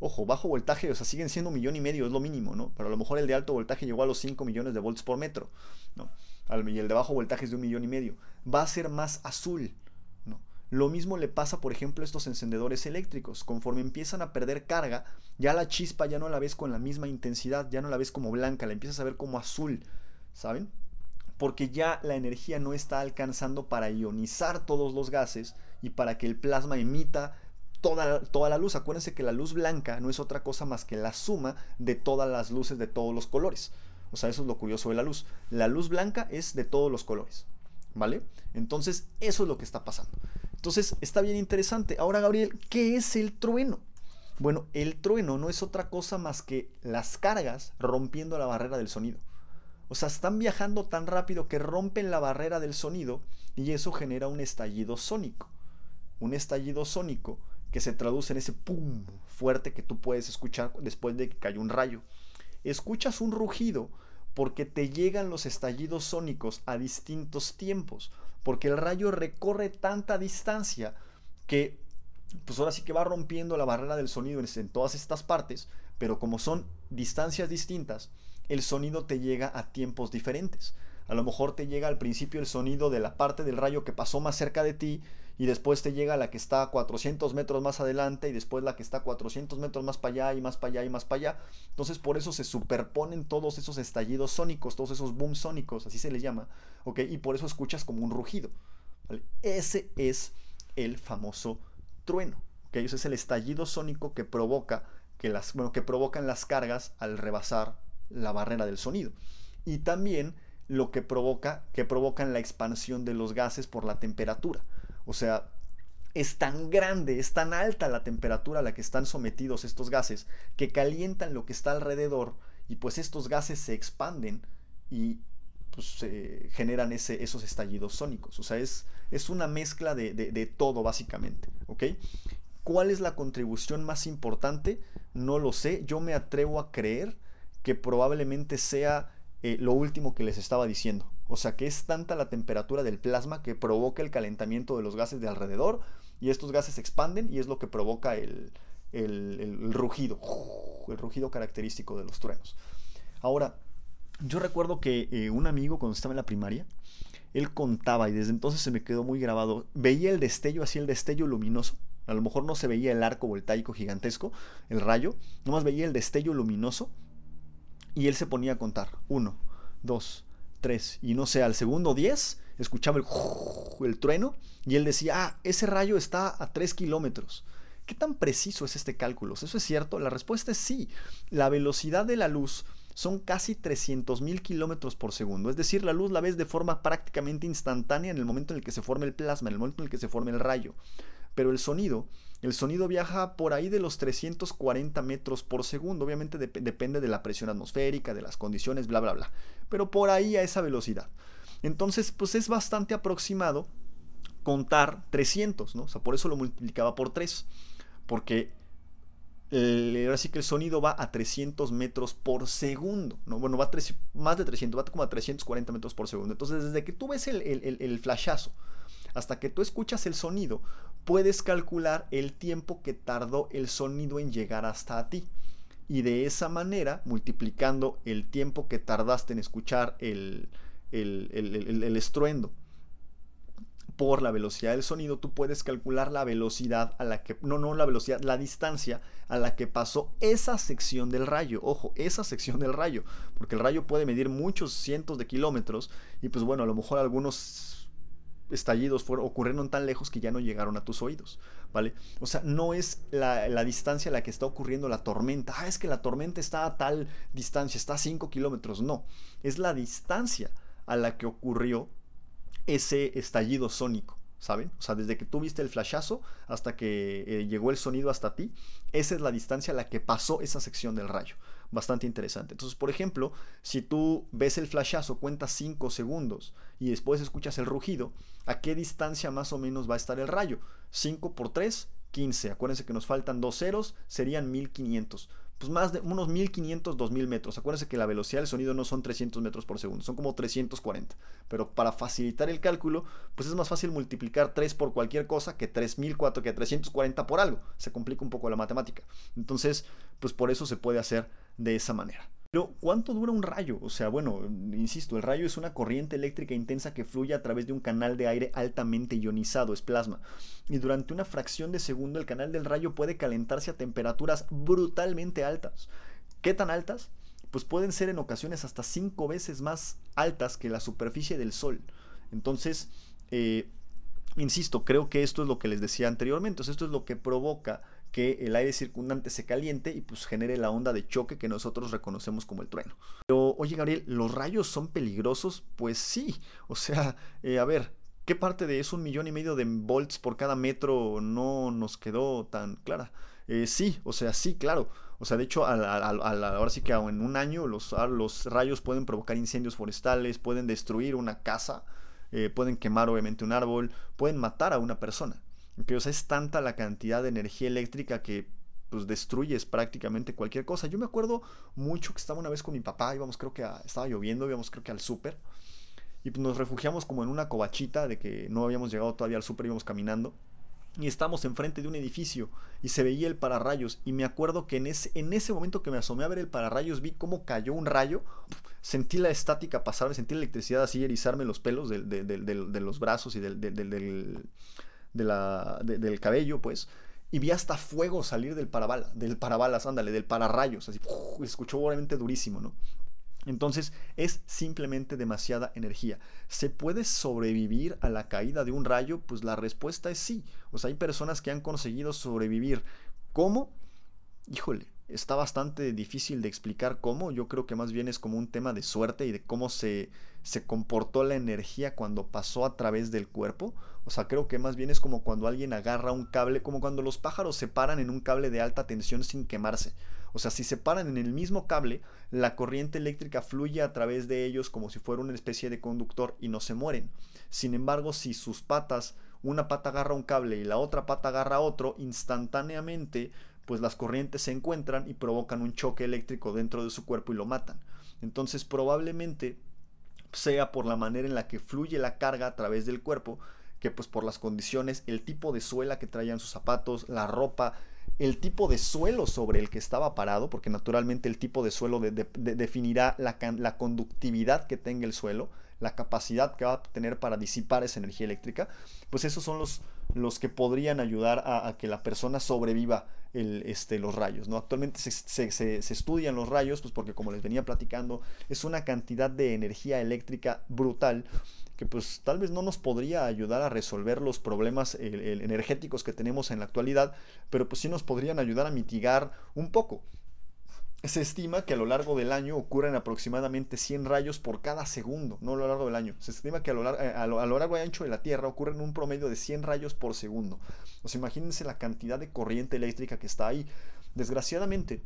ojo, bajo voltaje, o sea, siguen siendo un millón y medio, es lo mínimo, ¿no? Pero a lo mejor el de alto voltaje llegó a los 5 millones de volts por metro, ¿no? Y el de bajo voltaje es de un millón y medio, va a ser más azul. Lo mismo le pasa, por ejemplo, a estos encendedores eléctricos. Conforme empiezan a perder carga, ya la chispa ya no la ves con la misma intensidad, ya no la ves como blanca, la empiezas a ver como azul, ¿saben? porque ya la energía no está alcanzando para ionizar todos los gases y para que el plasma emita toda, toda la luz. Acuérdense que la luz blanca no es otra cosa más que la suma de todas las luces de todos los colores. O sea, eso es lo curioso de la luz. La luz blanca es de todos los colores. ¿Vale? Entonces, eso es lo que está pasando. Entonces, está bien interesante. Ahora, Gabriel, ¿qué es el trueno? Bueno, el trueno no es otra cosa más que las cargas rompiendo la barrera del sonido. O sea, están viajando tan rápido que rompen la barrera del sonido y eso genera un estallido sónico. Un estallido sónico que se traduce en ese pum fuerte que tú puedes escuchar después de que cayó un rayo. Escuchas un rugido porque te llegan los estallidos sónicos a distintos tiempos, porque el rayo recorre tanta distancia que pues ahora sí que va rompiendo la barrera del sonido en todas estas partes, pero como son distancias distintas, el sonido te llega a tiempos diferentes. A lo mejor te llega al principio el sonido de la parte del rayo que pasó más cerca de ti y después te llega la que está a 400 metros más adelante y después la que está a 400 metros más para allá y más para allá y más para allá. Entonces por eso se superponen todos esos estallidos sónicos, todos esos boom sónicos, así se les llama, ¿ok? Y por eso escuchas como un rugido. Ese es el famoso trueno, ¿ok? Ese es el estallido sónico que provoca que las, bueno, que provocan las cargas al rebasar la barrera del sonido. Y también lo que provoca, que provocan la expansión de los gases por la temperatura. O sea, es tan grande, es tan alta la temperatura a la que están sometidos estos gases que calientan lo que está alrededor y pues estos gases se expanden y pues generan ese, esos estallidos sónicos. O sea, es, es una mezcla de, de, todo básicamente. ¿Ok? ¿Cuál es la contribución más importante? No lo sé. Yo me atrevo a creer que probablemente sea eh, lo último que les estaba diciendo. O sea que es tanta la temperatura del plasma que provoca el calentamiento de los gases de alrededor y estos gases se expanden y es lo que provoca el, rugido, el rugido característico de los truenos. Ahora, yo recuerdo que eh, un amigo cuando estaba en la primaria, él contaba y desde entonces se me quedó muy grabado, veía el destello, así el destello luminoso, a lo mejor no se veía el arco voltaico gigantesco, el rayo, nomás veía el destello luminoso y él se ponía a contar, uno, dos, tres, y no sé, al segundo diez, escuchaba el, el trueno y él decía, ah, ese rayo está a tres kilómetros. ¿Qué tan preciso es este cálculo? ¿Eso es cierto? La respuesta es sí. La velocidad de la luz son casi 300.000 kilómetros por segundo. Es decir, la luz la ves de forma prácticamente instantánea en el momento en el que se forma el plasma, en el momento en el que se forma el rayo. Pero el sonido, el sonido viaja por ahí de los 340 metros por segundo. Obviamente depende de la presión atmosférica, de las condiciones, bla, bla, bla. Pero por ahí a esa velocidad. Entonces, pues es bastante aproximado contar 300, ¿no? O sea, por eso lo multiplicaba por 3. Porque ahora sí que el sonido va a 300 metros por segundo, ¿no? Bueno, va a más de 300, va como a 340 metros por segundo. Entonces, desde que tú ves el, el flashazo hasta que tú escuchas el sonido, puedes calcular el tiempo que tardó el sonido en llegar hasta ti. Y de esa manera, multiplicando el tiempo que tardaste en escuchar el, estruendo por la velocidad del sonido, tú puedes calcular la velocidad a la que, no, no la velocidad, la distancia a la que pasó esa sección del rayo. Ojo, esa sección del rayo, porque el rayo puede medir muchos cientos de kilómetros y pues bueno, a lo mejor algunos estallidos fueron, ocurrieron tan lejos que ya no llegaron a tus oídos, ¿vale? O sea, no es la, la, distancia a la que está ocurriendo la tormenta. Ah, es que la tormenta está a tal distancia, está a 5 kilómetros. No, es la distancia a la que ocurrió ese estallido sónico, ¿saben? O sea, desde que tú viste el flashazo hasta que eh, llegó el sonido hasta ti, esa es la distancia a la que pasó esa sección del rayo. Bastante interesante. Entonces, por ejemplo, si tú ves el flashazo, cuentas 5 segundos y después escuchas el rugido, ¿a qué distancia más o menos va a estar el rayo? 5 por 3, 15. Acuérdense que nos faltan dos ceros, serían 1500 pues más de unos 1500, 2000 metros. Acuérdense que la velocidad del sonido no son 300 metros por segundo, son como 340. Pero para facilitar el cálculo, pues es más fácil multiplicar 3 por cualquier cosa que 3004, que 340 por algo. Se complica un poco la matemática. Entonces, pues por eso se puede hacer de esa manera. Pero, ¿cuánto dura un rayo? O sea, bueno, insisto, el rayo es una corriente eléctrica intensa que fluye a través de un canal de aire altamente ionizado, es plasma. Y durante una fracción de segundo el canal del rayo puede calentarse a temperaturas brutalmente altas. ¿Qué tan altas? Pues pueden ser en ocasiones hasta 5 veces más altas que la superficie del Sol. Entonces, eh, insisto, creo que esto es lo que les decía anteriormente. esto es lo que provoca que el aire circundante se caliente y pues genere la onda de choque que nosotros reconocemos como el trueno. Pero, oye Gabriel, ¿los rayos son peligrosos? Pues sí, o sea, eh, a ver, ¿qué parte de eso un millón y medio de volts por cada metro no nos quedó tan clara? Eh, sí, o sea, sí, claro. O sea, de hecho, ahora sí que en un año los, rayos pueden provocar incendios forestales, pueden destruir una casa, eh, pueden quemar obviamente un árbol, pueden matar a una persona o sea, es tanta la cantidad de energía eléctrica que pues destruyes prácticamente cualquier cosa. Yo me acuerdo mucho que estaba una vez con mi papá, íbamos creo que estaba lloviendo, íbamos creo que al súper y pues, nos refugiamos como en una covachita de que no habíamos llegado todavía al súper, íbamos caminando y estábamos enfrente de un edificio y se veía el pararrayos y me acuerdo que en ese, en ese momento que me asomé a ver el pararrayos vi cómo cayó un rayo, sentí la estática pasar, sentí la electricidad así erizarme los pelos de, de los brazos y del, del cabello, pues, y vi hasta fuego salir del parabala, del parabalas, ándale, del pararrayos, así, escuchó obviamente durísimo, ¿no? Entonces es simplemente demasiada energía. ¿Se puede sobrevivir a la caída de un rayo? Pues la respuesta es sí. O sea, hay personas que han conseguido sobrevivir. ¿Cómo? Híjole, está bastante difícil de explicar cómo. Yo creo que más bien es como un tema de suerte y de cómo se, se comportó la energía cuando pasó a través del cuerpo. O sea, creo que más bien es como cuando alguien agarra un cable, como cuando los pájaros se paran en un cable de alta tensión sin quemarse. O sea, si se paran en el mismo cable, la corriente eléctrica fluye a través de ellos como si fuera una especie de conductor y no se mueren. Sin embargo, si sus patas, una pata agarra un cable y la otra pata agarra otro, instantáneamente, pues las corrientes se encuentran y provocan un choque eléctrico dentro de su cuerpo y lo matan. Entonces, probablemente sea por la manera en la que fluye la carga a través del cuerpo que pues por las condiciones, el tipo de suela que traían sus zapatos, la ropa, el tipo de suelo sobre el que estaba parado, porque naturalmente el tipo de suelo definirá la, la, conductividad que tenga el suelo, la capacidad que va a tener para disipar esa energía eléctrica, pues esos son los, los que podrían ayudar a, que la persona sobreviva el, este, los rayos. ¿no? Actualmente se, se, estudian los rayos, pues porque como les venía platicando, es una cantidad de energía eléctrica brutal que pues tal vez no nos podría ayudar a resolver los problemas energéticos que tenemos en la actualidad, pero pues sí nos podrían ayudar a mitigar un poco. Se estima que a lo largo del año ocurren aproximadamente 100 rayos por cada segundo, no a lo largo del año. Se estima que a lo, largo, eh, a lo, largo y ancho de la Tierra ocurren un promedio de 100 rayos por segundo. Imagínense la cantidad de corriente eléctrica que está ahí. Desgraciadamente,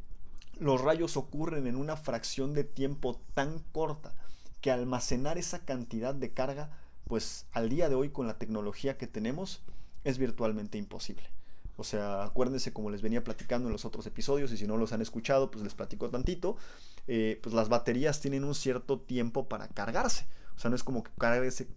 los rayos ocurren en una fracción de tiempo tan corta que almacenar esa cantidad de carga, pues al día de hoy con la tecnología que tenemos, es virtualmente imposible. O sea, acuérdense como les venía platicando en los otros episodios y si no los han escuchado, pues les platico tantito. Eh, pues las baterías tienen un cierto tiempo para cargarse. O sea, no es como que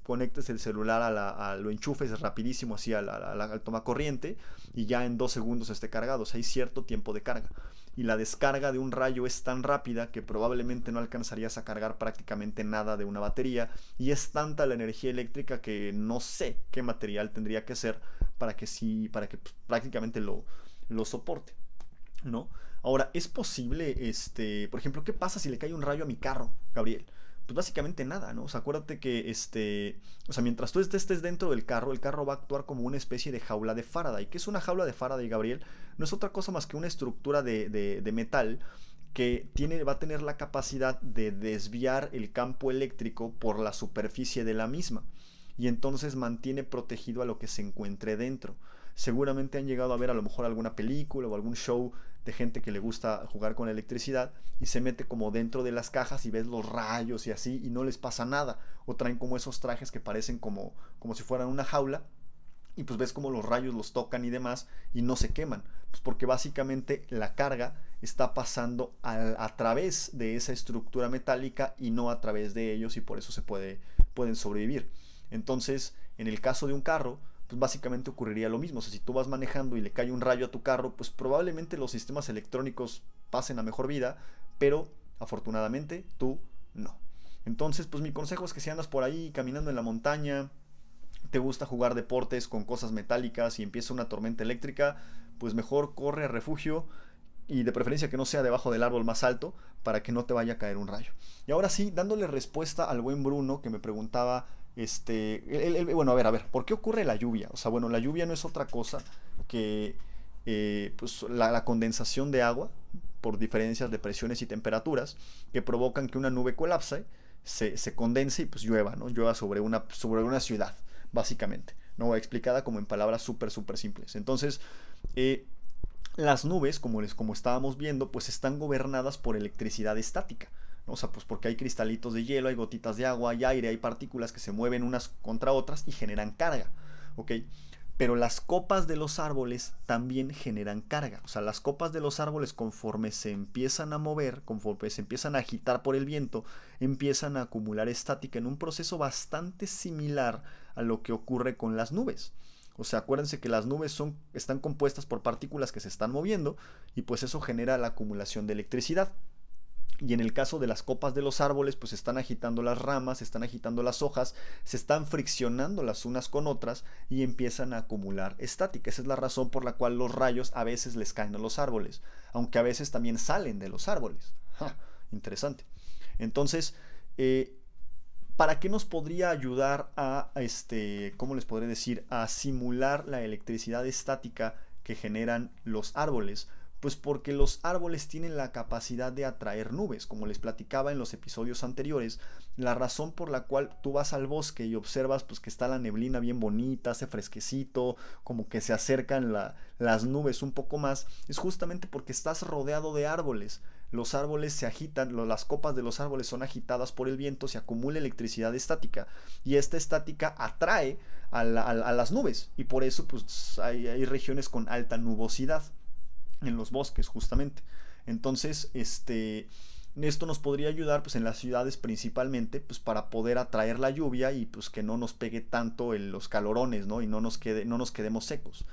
conectes el celular a, lo enchufes rapidísimo así al, al, toma corriente y ya en dos segundos esté cargado. O sea, hay cierto tiempo de carga y la descarga de un rayo es tan rápida que probablemente no alcanzarías a cargar prácticamente nada de una batería y es tanta la energía eléctrica que no sé qué material tendría que ser para que sí, para que pues, prácticamente lo, lo soporte, ¿no? Ahora, ¿es posible, este, por ejemplo, qué pasa si le cae un rayo a mi carro, Gabriel? pues básicamente nada, ¿no? O sea, acuérdate que este, o sea, mientras tú estés dentro del carro, el carro va a actuar como una especie de jaula de Faraday. ¿Qué es una jaula de Faraday, Gabriel? No es otra cosa más que una estructura de, de, metal que tiene, va a tener la capacidad de desviar el campo eléctrico por la superficie de la misma y entonces mantiene protegido a lo que se encuentre dentro. Seguramente han llegado a ver a lo mejor alguna película o algún show de gente que le gusta jugar con electricidad y se mete como dentro de las cajas y ves los rayos y así y no les pasa nada. O traen como esos trajes que parecen como, como si fueran una jaula y pues ves como los rayos los tocan y demás y no se queman. Pues porque básicamente la carga está pasando a, través de esa estructura metálica y no a través de ellos y por eso se puede, pueden sobrevivir. Entonces, en el caso de un carro, pues básicamente ocurriría lo mismo. O sea, si tú vas manejando y le cae un rayo a tu carro, pues probablemente los sistemas electrónicos pasen a mejor vida, pero afortunadamente tú no. Entonces, pues mi consejo es que si andas por ahí caminando en la montaña, te gusta jugar deportes con cosas metálicas y empieza una tormenta eléctrica, pues mejor corre a refugio y de preferencia que no sea debajo del árbol más alto para que no te vaya a caer un rayo. Y ahora sí, dándole respuesta al buen Bruno que me preguntaba este, bueno, a ver, a ver, ¿por qué ocurre la lluvia? O sea, bueno, la lluvia no es otra cosa que eh, pues, la, condensación de agua por diferencias de presiones y temperaturas que provocan que una nube colapse, se, se condense y pues llueva, ¿no? Llueva sobre una, sobre una ciudad, básicamente, ¿no? Explicada como en palabras súper, súper simples. Entonces, eh, las nubes, como, les, como estábamos viendo, pues están gobernadas por electricidad estática. O sea, pues porque hay cristalitos de hielo, hay gotitas de agua, hay aire, hay partículas que se mueven unas contra otras y generan carga. ¿Ok? Pero las copas de los árboles también generan carga. O sea, las copas de los árboles conforme se empiezan a mover, conforme se empiezan a agitar por el viento, empiezan a acumular estática en un proceso bastante similar a lo que ocurre con las nubes. O sea, acuérdense que las nubes son, están compuestas por partículas que se están moviendo y pues eso genera la acumulación de electricidad. Y en el caso de las copas de los árboles, pues están agitando las ramas, están agitando las hojas, se están friccionando las unas con otras y empiezan a acumular estática. Esa es la razón por la cual los rayos a veces les caen a los árboles, aunque a veces también salen de los árboles. interesante. Entonces, eh, ¿para qué nos podría ayudar a, este, ¿cómo les podré decir? A simular la electricidad estática que generan los árboles pues porque los árboles tienen la capacidad de atraer nubes, como les platicaba en los episodios anteriores, la razón por la cual tú vas al bosque y observas pues que está la neblina bien bonita, hace fresquecito, como que se acercan las nubes un poco más, es justamente porque estás rodeado de árboles. Los árboles se agitan, las copas de los árboles son agitadas por el viento, se acumula electricidad estática y esta estática atrae a, las nubes y por eso pues hay regiones con alta nubosidad en los bosques justamente. Entonces, este, Esto nos podría ayudar pues en las ciudades principalmente pues para poder atraer la lluvia y pues que no nos pegue tanto en los calorones, ¿no? Y no nos, quede, no nos quedemos secos.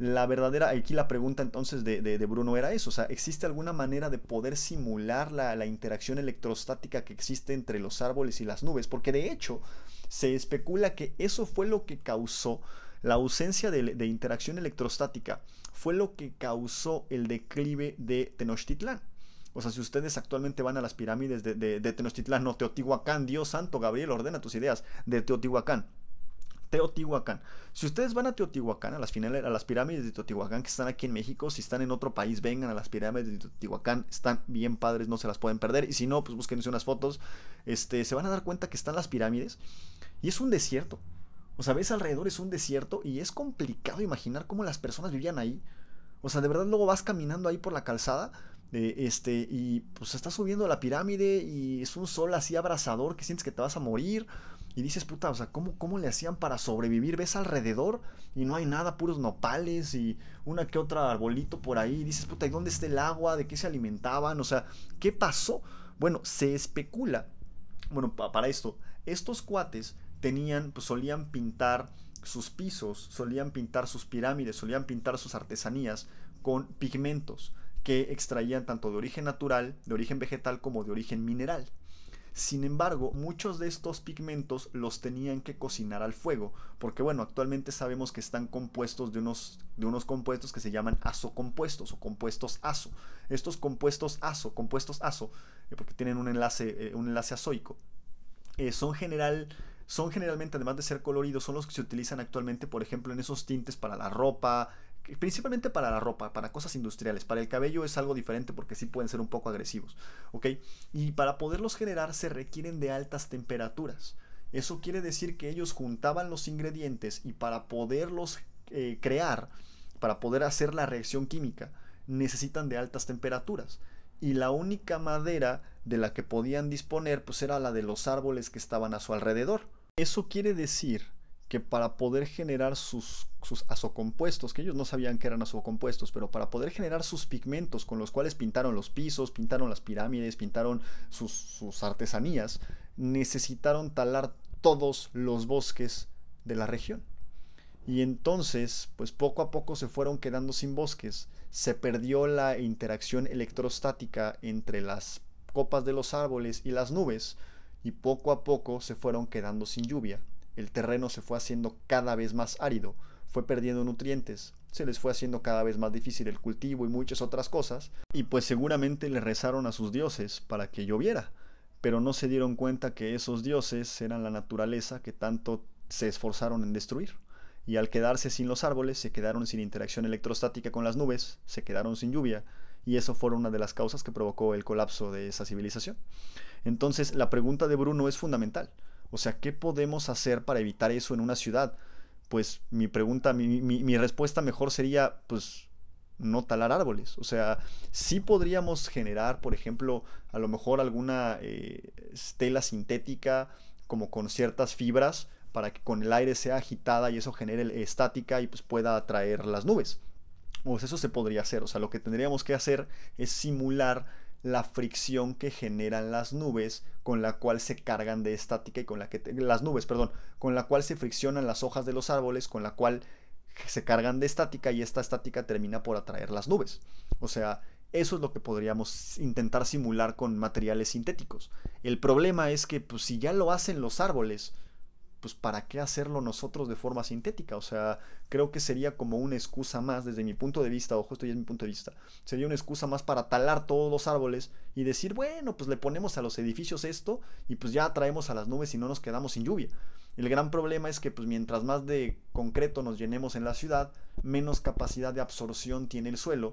La verdadera, aquí la pregunta entonces de, de, Bruno era eso, o sea, ¿existe alguna manera de poder simular la, la, interacción electrostática que existe entre los árboles y las nubes? Porque de hecho se especula que eso fue lo que causó la ausencia de, de interacción electrostática, fue lo que causó el declive de Tenochtitlán. O sea, si ustedes actualmente van a las pirámides de, de, Tenochtitlán, no Teotihuacán, Dios santo, Gabriel, ordena tus ideas, de Teotihuacán. Teotihuacán. Si ustedes van a Teotihuacán, a las, finales, a las pirámides de Teotihuacán que están aquí en México, si están en otro país, vengan a las pirámides de Teotihuacán, están bien padres, no se las pueden perder. Y si no, pues búsquense unas fotos, este, se van a dar cuenta que están las pirámides y es un desierto. O sea, ves alrededor, es un desierto y es complicado imaginar cómo las personas vivían ahí. O sea, de verdad luego vas caminando ahí por la calzada este, y pues estás subiendo la pirámide y es un sol así abrasador que sientes que te vas a morir. Y dices, puta, o sea, ¿cómo, ¿cómo le hacían para sobrevivir? Ves alrededor y no hay nada, puros nopales y una que otra arbolito por ahí. Y dices, puta, ¿y dónde está el agua? ¿De qué se alimentaban? O sea, ¿qué pasó? Bueno, se especula, bueno, para esto, estos cuates tenían, pues solían pintar sus pisos, solían pintar sus pirámides, solían pintar sus artesanías con pigmentos que extraían tanto de origen natural, de origen vegetal como de origen mineral. Sin embargo, muchos de estos pigmentos los tenían que cocinar al fuego, porque bueno, actualmente sabemos que están compuestos de unos, de unos compuestos que se llaman azocompuestos o compuestos azo. Estos compuestos azo, compuestos azo, eh, porque tienen un enlace, eh, un enlace azoico, eh, son general son generalmente, además de ser coloridos, son los que se utilizan actualmente, por ejemplo, en esos tintes para la ropa, principalmente para la ropa, para cosas industriales. Para el cabello es algo diferente porque sí pueden ser un poco agresivos. Y para poderlos generar se requieren de altas temperaturas. Eso quiere decir que ellos juntaban los ingredientes y para poderlos eh, crear, para poder hacer la reacción química, necesitan de altas temperaturas. Y la única madera de la que podían disponer pues era la de los árboles que estaban a su alrededor. Eso quiere decir que para poder generar sus, sus azocompuestos, que ellos no sabían que eran azocompuestos, pero para poder generar sus pigmentos con los cuales pintaron los pisos, pintaron las pirámides, pintaron sus, sus artesanías, necesitaron talar todos los bosques de la región. Y entonces, pues poco a poco se fueron quedando sin bosques, se perdió la interacción electrostática entre las copas de los árboles y las nubes, y poco a poco se fueron quedando sin lluvia el terreno se fue haciendo cada vez más árido, fue perdiendo nutrientes, se les fue haciendo cada vez más difícil el cultivo y muchas otras cosas, y pues seguramente le rezaron a sus dioses para que lloviera, pero no se dieron cuenta que esos dioses eran la naturaleza que tanto se esforzaron en destruir. Y al quedarse sin los árboles, se quedaron sin interacción electrostática con las nubes, se quedaron sin lluvia, y eso fue una de las causas que provocó el colapso de esa civilización. Entonces, la pregunta de Bruno es fundamental. O sea, ¿qué podemos hacer para evitar eso en una ciudad? Pues mi pregunta, mi, respuesta mejor sería, pues no talar árboles. O sea, sí podríamos generar, por ejemplo, a lo mejor alguna eh, tela sintética como con ciertas fibras para que con el aire sea agitada y eso genere estática y pues pueda atraer las nubes. Sea, eso se podría hacer. O sea, lo que tendríamos que hacer es simular la fricción que generan las nubes con la cual se cargan de estática y con la que las nubes, perdón, con la cual se friccionan las hojas de los árboles, con la cual se cargan de estática y esta estática termina por atraer las nubes. O sea, eso es lo que podríamos intentar simular con materiales sintéticos. El problema es que pues, si ya lo hacen los árboles, pues ¿para qué hacerlo nosotros de forma sintética? O sea, creo que sería como una excusa más, desde mi punto de vista, ojo, esto ya es mi punto de vista, sería una excusa más para talar todos los árboles y decir, bueno, pues le ponemos a los edificios esto y pues ya traemos a las nubes y no nos quedamos sin lluvia. El gran problema es que pues mientras más de concreto nos llenemos en la ciudad, menos capacidad de absorción tiene el suelo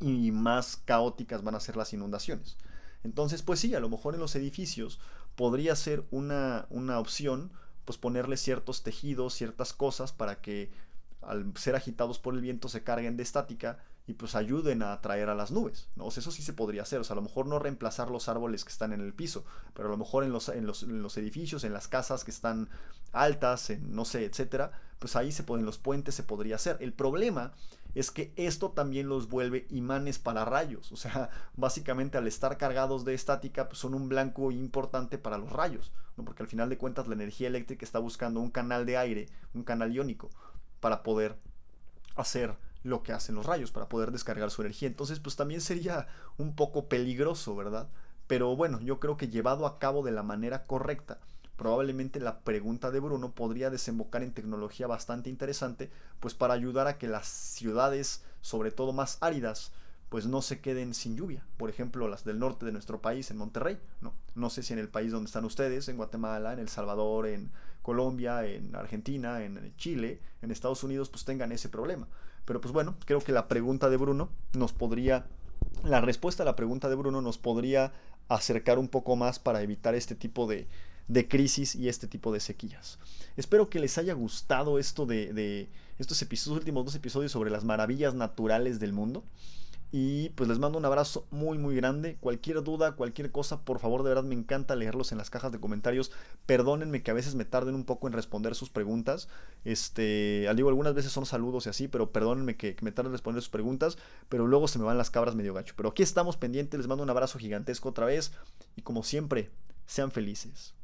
y más caóticas van a ser las inundaciones. Entonces, pues sí, a lo mejor en los edificios podría ser una, una opción pues ponerle ciertos tejidos, ciertas cosas para que al ser agitados por el viento se carguen de estática y pues ayuden a atraer a las nubes. ¿no? eso sí se podría hacer. O sea, a lo mejor no reemplazar los árboles que están en el piso, pero a lo mejor en los, en los, edificios, en las casas que están altas, en no sé, etcétera, pues ahí se pueden los puentes, se podría hacer. El problema es que esto también los vuelve imanes para rayos. O sea, básicamente al estar cargados de estática, pues son un blanco importante para los rayos, ¿no? porque al final de cuentas la energía eléctrica está buscando un canal de aire, un canal iónico, para poder hacer lo que hacen los rayos, para poder descargar su energía. Entonces, pues también sería un poco peligroso, ¿verdad? Pero bueno, yo creo que llevado a cabo de la manera correcta, probablemente la pregunta de Bruno podría desembocar en tecnología bastante interesante, pues para ayudar a que las ciudades, sobre todo más áridas, pues no se queden sin lluvia. Por ejemplo, las del norte de nuestro país, en Monterrey. No, no sé si en el país donde están ustedes, en Guatemala, en El Salvador, en Colombia, en Argentina, en Chile, en Estados Unidos, pues tengan ese problema. Pero pues bueno, creo que la pregunta de Bruno nos podría, la respuesta a la pregunta de Bruno nos podría acercar un poco más para evitar este tipo de, de crisis y este tipo de sequías. Espero que les haya gustado esto de, de estos episodios, últimos dos episodios sobre las maravillas naturales del mundo. Y pues les mando un abrazo muy muy grande. Cualquier duda, cualquier cosa, por favor, de verdad me encanta leerlos en las cajas de comentarios. Perdónenme que a veces me tarden un poco en responder sus preguntas. Este, al digo, algunas veces son saludos y así, pero perdónenme que, me tarden en responder sus preguntas, pero luego se me van las cabras medio gacho. Pero aquí estamos pendientes, les mando un abrazo gigantesco otra vez y como siempre, sean felices.